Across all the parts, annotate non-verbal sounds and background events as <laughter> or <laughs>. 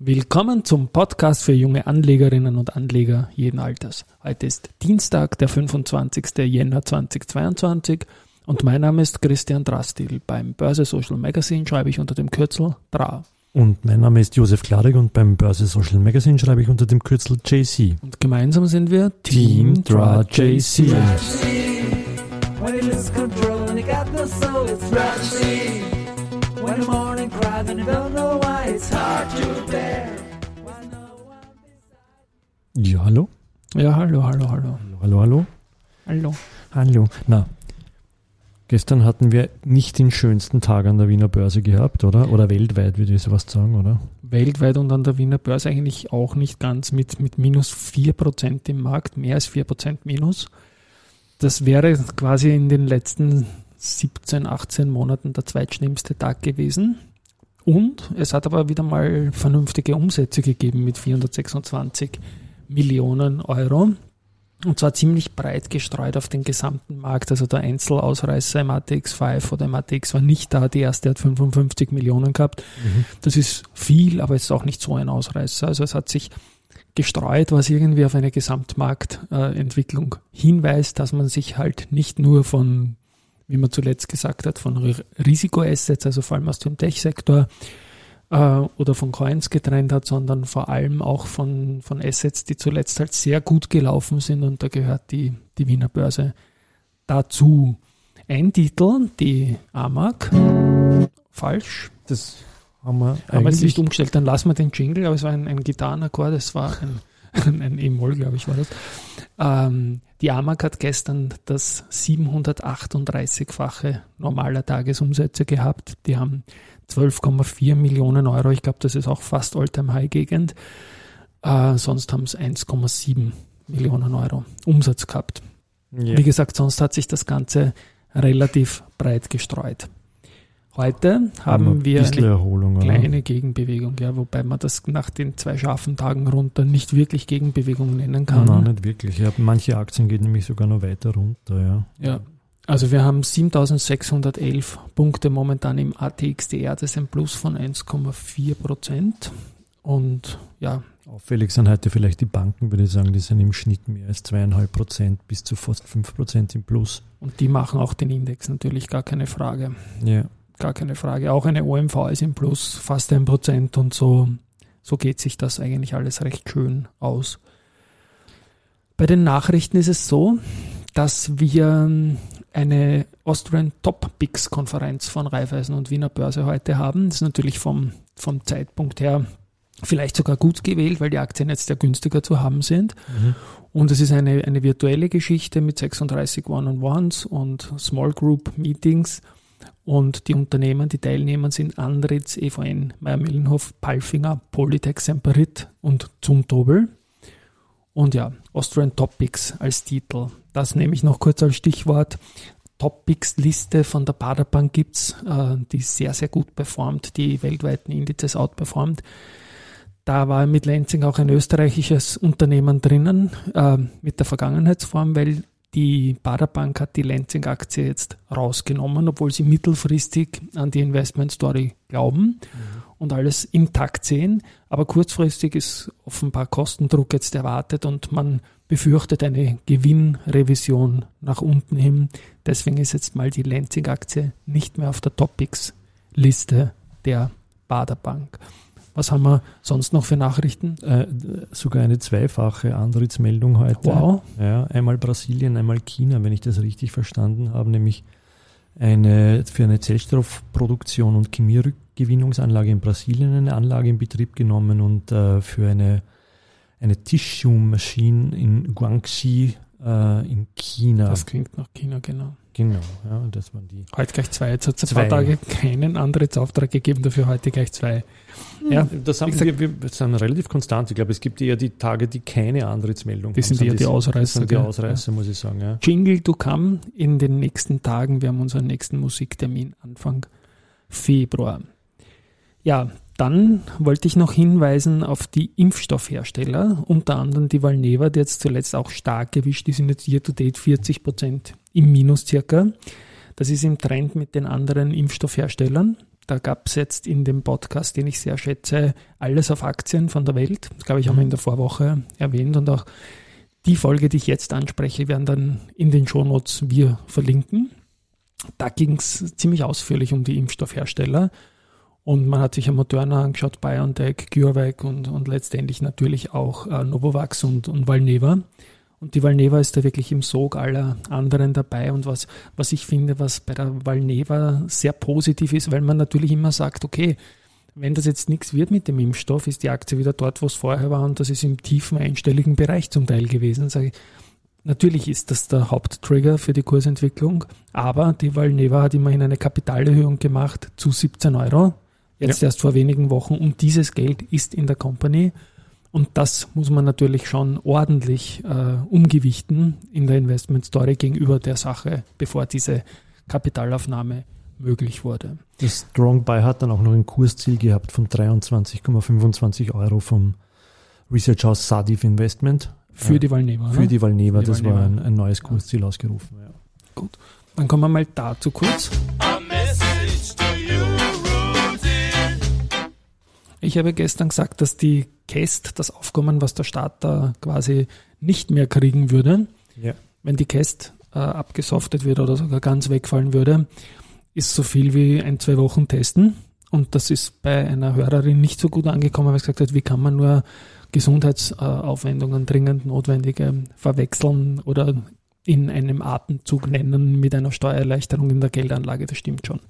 Willkommen zum Podcast für junge Anlegerinnen und Anleger jeden Alters. Heute ist Dienstag, der 25. Jänner 2022 und mein Name ist Christian Drastil. Beim Börse Social Magazine schreibe ich unter dem Kürzel DRA. Und mein Name ist Josef Klarig und beim Börse Social Magazine schreibe ich unter dem Kürzel JC. Und gemeinsam sind wir Team, Team DRA JC. Ja, hallo? Ja, hallo, hallo, hallo. Hallo, hallo. Hallo. Hallo. Na, gestern hatten wir nicht den schönsten Tag an der Wiener Börse gehabt, oder? Oder weltweit, würde ich sowas sagen, oder? Weltweit und an der Wiener Börse eigentlich auch nicht ganz mit, mit minus 4% im Markt, mehr als 4% minus. Das wäre quasi in den letzten 17, 18 Monaten der zweitschlimmste Tag gewesen. Und es hat aber wieder mal vernünftige Umsätze gegeben mit 426 Millionen Euro. Und zwar ziemlich breit gestreut auf den gesamten Markt. Also der Einzelausreißer im ATX5 oder im ATX war nicht da. Die erste hat 55 Millionen gehabt. Mhm. Das ist viel, aber es ist auch nicht so ein Ausreißer. Also es hat sich gestreut, was irgendwie auf eine Gesamtmarktentwicklung hinweist, dass man sich halt nicht nur von wie man zuletzt gesagt hat, von Risikoassets, also vor allem aus dem Tech-Sektor äh, oder von Coins getrennt hat, sondern vor allem auch von, von Assets, die zuletzt halt sehr gut gelaufen sind und da gehört die, die Wiener Börse dazu. Ein Titel, die AMAG, falsch. Das haben wir, haben wir nicht umgestellt, dann lassen wir den Jingle, aber es war ein, ein Gitarrenakkord, es war ein <laughs> ein E-Moll, glaube ich, war das. Ähm, die AMAG hat gestern das 738-fache normaler Tagesumsätze gehabt. Die haben 12,4 Millionen Euro. Ich glaube, das ist auch fast All-Time-High-Gegend. Äh, sonst haben es 1,7 Millionen Euro Umsatz gehabt. Ja. Wie gesagt, sonst hat sich das Ganze relativ breit gestreut. Heute haben wir eine Erholung, kleine oder? Gegenbewegung, ja, wobei man das nach den zwei scharfen Tagen runter nicht wirklich Gegenbewegung nennen kann. Nein, nicht wirklich. Ja, manche Aktien gehen nämlich sogar noch weiter runter, ja. Ja. Also wir haben 7611 Punkte momentan im ATXDR, das ist ein Plus von 1,4 Prozent. Und ja. Auffällig sind heute vielleicht die Banken, würde ich sagen, die sind im Schnitt mehr als zweieinhalb Prozent bis zu fast fünf Prozent im Plus. Und die machen auch den Index natürlich gar keine Frage. Ja gar keine Frage. Auch eine OMV ist im Plus, fast ein Prozent und so, so geht sich das eigentlich alles recht schön aus. Bei den Nachrichten ist es so, dass wir eine Austrian Top Picks Konferenz von Raiffeisen und Wiener Börse heute haben. Das ist natürlich vom, vom Zeitpunkt her vielleicht sogar gut gewählt, weil die Aktien jetzt sehr günstiger zu haben sind. Mhm. Und es ist eine, eine virtuelle Geschichte mit 36 One-on-Ones und Small Group Meetings. Und die Unternehmen, die Teilnehmer sind Andritz, EVN, Meyer-Millenhof, Palfinger, Polytech, Semperit und Zumtobel. Und ja, Austrian Topics als Titel. Das nehme ich noch kurz als Stichwort. Topics-Liste von der Baderbank gibt's, äh, die sehr, sehr gut performt, die weltweiten Indizes outperformt. Da war mit Lansing auch ein österreichisches Unternehmen drinnen äh, mit der Vergangenheitsform, weil die Baderbank hat die Lansing-Aktie jetzt rausgenommen, obwohl sie mittelfristig an die Investment-Story glauben mhm. und alles intakt sehen. Aber kurzfristig ist offenbar Kostendruck jetzt erwartet und man befürchtet eine Gewinnrevision nach unten hin. Deswegen ist jetzt mal die Lansing-Aktie nicht mehr auf der Topics-Liste der Baderbank. Was haben wir sonst noch für Nachrichten? Äh, sogar eine zweifache Antrittsmeldung heute. Wow. Ja, einmal Brasilien, einmal China, wenn ich das richtig verstanden habe, nämlich eine für eine Zellstoffproduktion und Chemierückgewinnungsanlage in Brasilien eine Anlage in Betrieb genommen und äh, für eine, eine Tissue Machine in Guangxi äh, in China. Das klingt nach China, genau. Genau, ja, das waren die. Heute gleich zwei. Jetzt hat es ein zwei. paar Tage keinen Antrittsauftrag gegeben, dafür heute gleich zwei. Hm. Ja, das haben wir, wir sind relativ konstant. Ich glaube, es gibt eher die Tage, die keine Antrittsmeldung die haben. Sind eher die Ausreißer. Das sind die Ausreißer, ja. muss ich sagen. Ja. Jingle to come in den nächsten Tagen. Wir haben unseren nächsten Musiktermin Anfang Februar. Ja, dann wollte ich noch hinweisen auf die Impfstoffhersteller, unter anderem die Valneva, die jetzt zuletzt auch stark gewischt die sind jetzt year to date 40 Prozent im Minus circa. Das ist im Trend mit den anderen Impfstoffherstellern. Da gab es jetzt in dem Podcast, den ich sehr schätze, alles auf Aktien von der Welt. Das glaube ich, haben wir in der Vorwoche erwähnt. Und auch die Folge, die ich jetzt anspreche, werden dann in den Shownotes wir verlinken. Da ging es ziemlich ausführlich um die Impfstoffhersteller. Und man hat sich ja Moderna angeschaut, BioNTech, CureVac und, und letztendlich natürlich auch äh, Novavax und, und Valneva. Und die Valneva ist da wirklich im Sog aller anderen dabei. Und was, was ich finde, was bei der Valneva sehr positiv ist, weil man natürlich immer sagt, okay, wenn das jetzt nichts wird mit dem Impfstoff, ist die Aktie wieder dort, wo es vorher war. Und das ist im tiefen einstelligen Bereich zum Teil gewesen. Sage ich, natürlich ist das der Haupttrigger für die Kursentwicklung. Aber die Valneva hat immerhin eine Kapitalerhöhung gemacht zu 17 Euro. Jetzt ja. erst vor wenigen Wochen. Und dieses Geld ist in der Company. Und das muss man natürlich schon ordentlich äh, umgewichten in der Investment Story gegenüber der Sache, bevor diese Kapitalaufnahme möglich wurde. Das Strong Buy hat dann auch noch ein Kursziel gehabt von 23,25 Euro vom Research House Sadiv Investment. Für die Valneva. Für die Valneva, das Valneva. war ein, ein, neues Kursziel ausgerufen. Ja. Gut, dann kommen wir mal dazu kurz. Ich habe gestern gesagt, dass die Käst, das Aufkommen, was der Staat da quasi nicht mehr kriegen würde, ja. wenn die Käst äh, abgesoftet wird oder sogar ganz wegfallen würde, ist so viel wie ein, zwei Wochen testen. Und das ist bei einer Hörerin nicht so gut angekommen, weil sie gesagt hat, wie kann man nur Gesundheitsaufwendungen dringend notwendige verwechseln oder in einem Atemzug nennen mit einer Steuererleichterung in der Geldanlage. Das stimmt schon.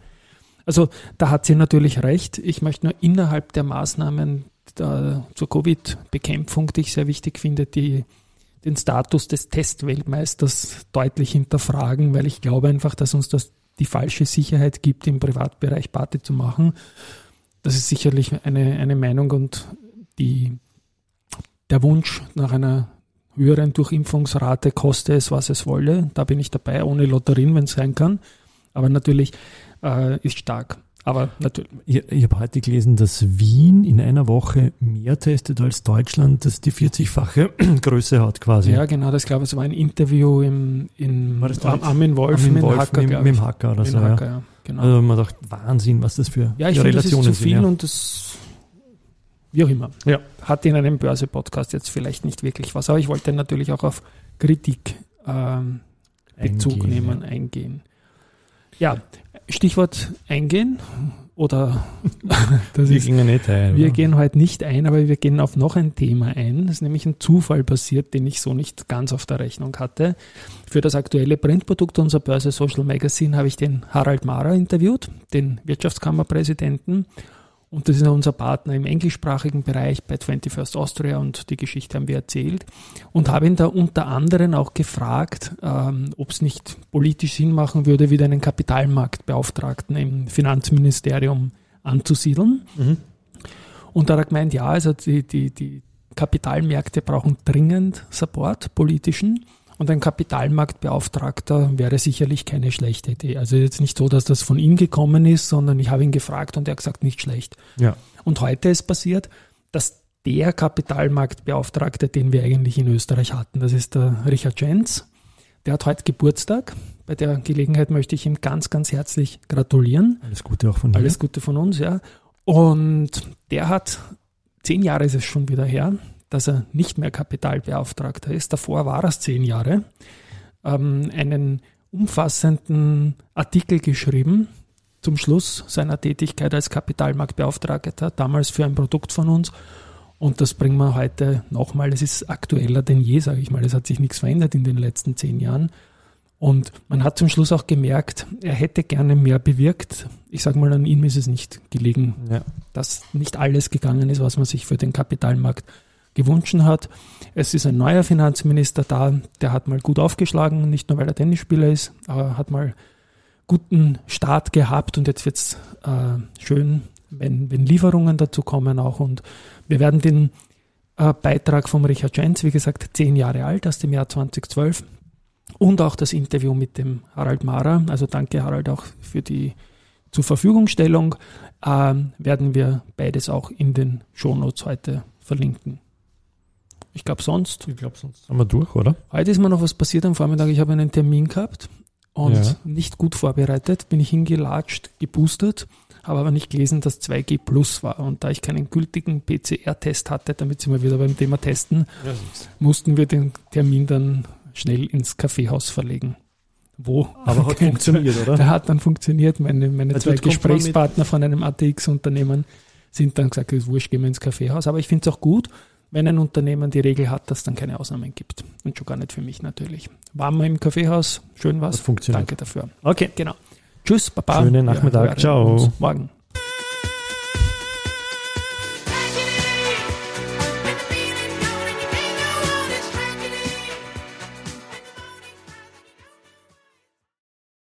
Also da hat sie natürlich recht. Ich möchte nur innerhalb der Maßnahmen der, zur Covid-Bekämpfung, die ich sehr wichtig finde, die, den Status des Testweltmeisters deutlich hinterfragen, weil ich glaube einfach, dass uns das die falsche Sicherheit gibt, im Privatbereich Party zu machen. Das ist sicherlich eine, eine Meinung und die, der Wunsch nach einer höheren Durchimpfungsrate koste es, was es wolle. Da bin ich dabei, ohne Lotterien, wenn es sein kann. Aber natürlich äh, ist stark. Aber natürlich. Ich, ich habe heute gelesen, dass Wien in einer Woche mehr testet als Deutschland, das die 40-fache <clears throat> Größe hat quasi. Ja, genau, das glaube ich, war ein Interview im, in war das am, Armin Wolf, Armin mit, Wolf Hacker, mit, mit dem Hacker oder so. Hacker, ja. genau. Also man dachte, Wahnsinn, was das für ja, ich Relationen finde, das ist zu viel sind, ja. und das wie auch immer. Ja. Hat in einem Börse-Podcast jetzt vielleicht nicht wirklich was, aber ich wollte natürlich auch auf Kritik ähm, Bezug eingehen, nehmen, ja. eingehen. Ja, Stichwort eingehen oder <laughs> wir ist, gehen nicht ein. Wir oder? gehen heute nicht ein, aber wir gehen auf noch ein Thema ein. Das ist nämlich ein Zufall passiert, den ich so nicht ganz auf der Rechnung hatte. Für das aktuelle Printprodukt unserer Börse Social Magazine habe ich den Harald Mara interviewt, den Wirtschaftskammerpräsidenten und das ist unser Partner im englischsprachigen Bereich bei 21st Austria und die Geschichte haben wir erzählt. Und habe ihn da unter anderem auch gefragt, ähm, ob es nicht politisch Sinn machen würde, wieder einen Kapitalmarktbeauftragten im Finanzministerium anzusiedeln. Mhm. Und da hat er gemeint, ja, also die, die, die Kapitalmärkte brauchen dringend Support, politischen. Und ein Kapitalmarktbeauftragter wäre sicherlich keine schlechte Idee. Also jetzt nicht so, dass das von ihm gekommen ist, sondern ich habe ihn gefragt und er hat gesagt, nicht schlecht. Ja. Und heute ist passiert, dass der Kapitalmarktbeauftragte, den wir eigentlich in Österreich hatten, das ist der Richard Jens, der hat heute Geburtstag. Bei der Gelegenheit möchte ich ihm ganz, ganz herzlich gratulieren. Alles Gute auch von dir. Alles Gute von uns, ja. Und der hat, zehn Jahre ist es schon wieder her, dass er nicht mehr Kapitalbeauftragter ist. Davor war er zehn Jahre. Ähm, einen umfassenden Artikel geschrieben zum Schluss seiner Tätigkeit als Kapitalmarktbeauftragter, damals für ein Produkt von uns. Und das bringen wir heute nochmal. Es ist aktueller denn je, sage ich mal. Es hat sich nichts verändert in den letzten zehn Jahren. Und man hat zum Schluss auch gemerkt, er hätte gerne mehr bewirkt. Ich sage mal, an ihm ist es nicht gelegen, ja. dass nicht alles gegangen ist, was man sich für den Kapitalmarkt gewünscht hat. Es ist ein neuer Finanzminister da, der hat mal gut aufgeschlagen, nicht nur weil er Tennisspieler ist, aber hat mal guten Start gehabt und jetzt wird es äh, schön, wenn, wenn Lieferungen dazu kommen auch. Und wir werden den äh, Beitrag vom Richard Jens, wie gesagt, zehn Jahre alt, aus dem Jahr 2012 und auch das Interview mit dem Harald Mara, also danke Harald auch für die zur Verfügungstellung, äh, werden wir beides auch in den Shownotes heute verlinken. Ich glaube sonst. Ich glaube sonst. Haben wir durch, oder? Heute ist mir noch was passiert am Vormittag. Ich habe einen Termin gehabt und ja. nicht gut vorbereitet. Bin ich hingelatscht, geboostert habe aber nicht gelesen, dass 2G Plus war. Und da ich keinen gültigen PCR-Test hatte, damit sie mal wieder beim Thema testen, ja, mussten wir den Termin dann schnell ins Kaffeehaus verlegen. Wo? Aber hat <laughs> funktioniert, oder? Der hat dann funktioniert. Meine, meine also zwei Gesprächspartner von einem ATX-Unternehmen sind dann gesagt, es ist wurscht, gehen wir ins Kaffeehaus. Aber ich finde es auch gut, wenn ein Unternehmen die Regel hat, dass es dann keine Ausnahmen gibt. Und schon gar nicht für mich natürlich. Waren wir im Kaffeehaus, schön was. Funktioniert. Danke dafür. Okay. Genau. Tschüss, Baba. Schönen Nachmittag. Ciao. Morgen.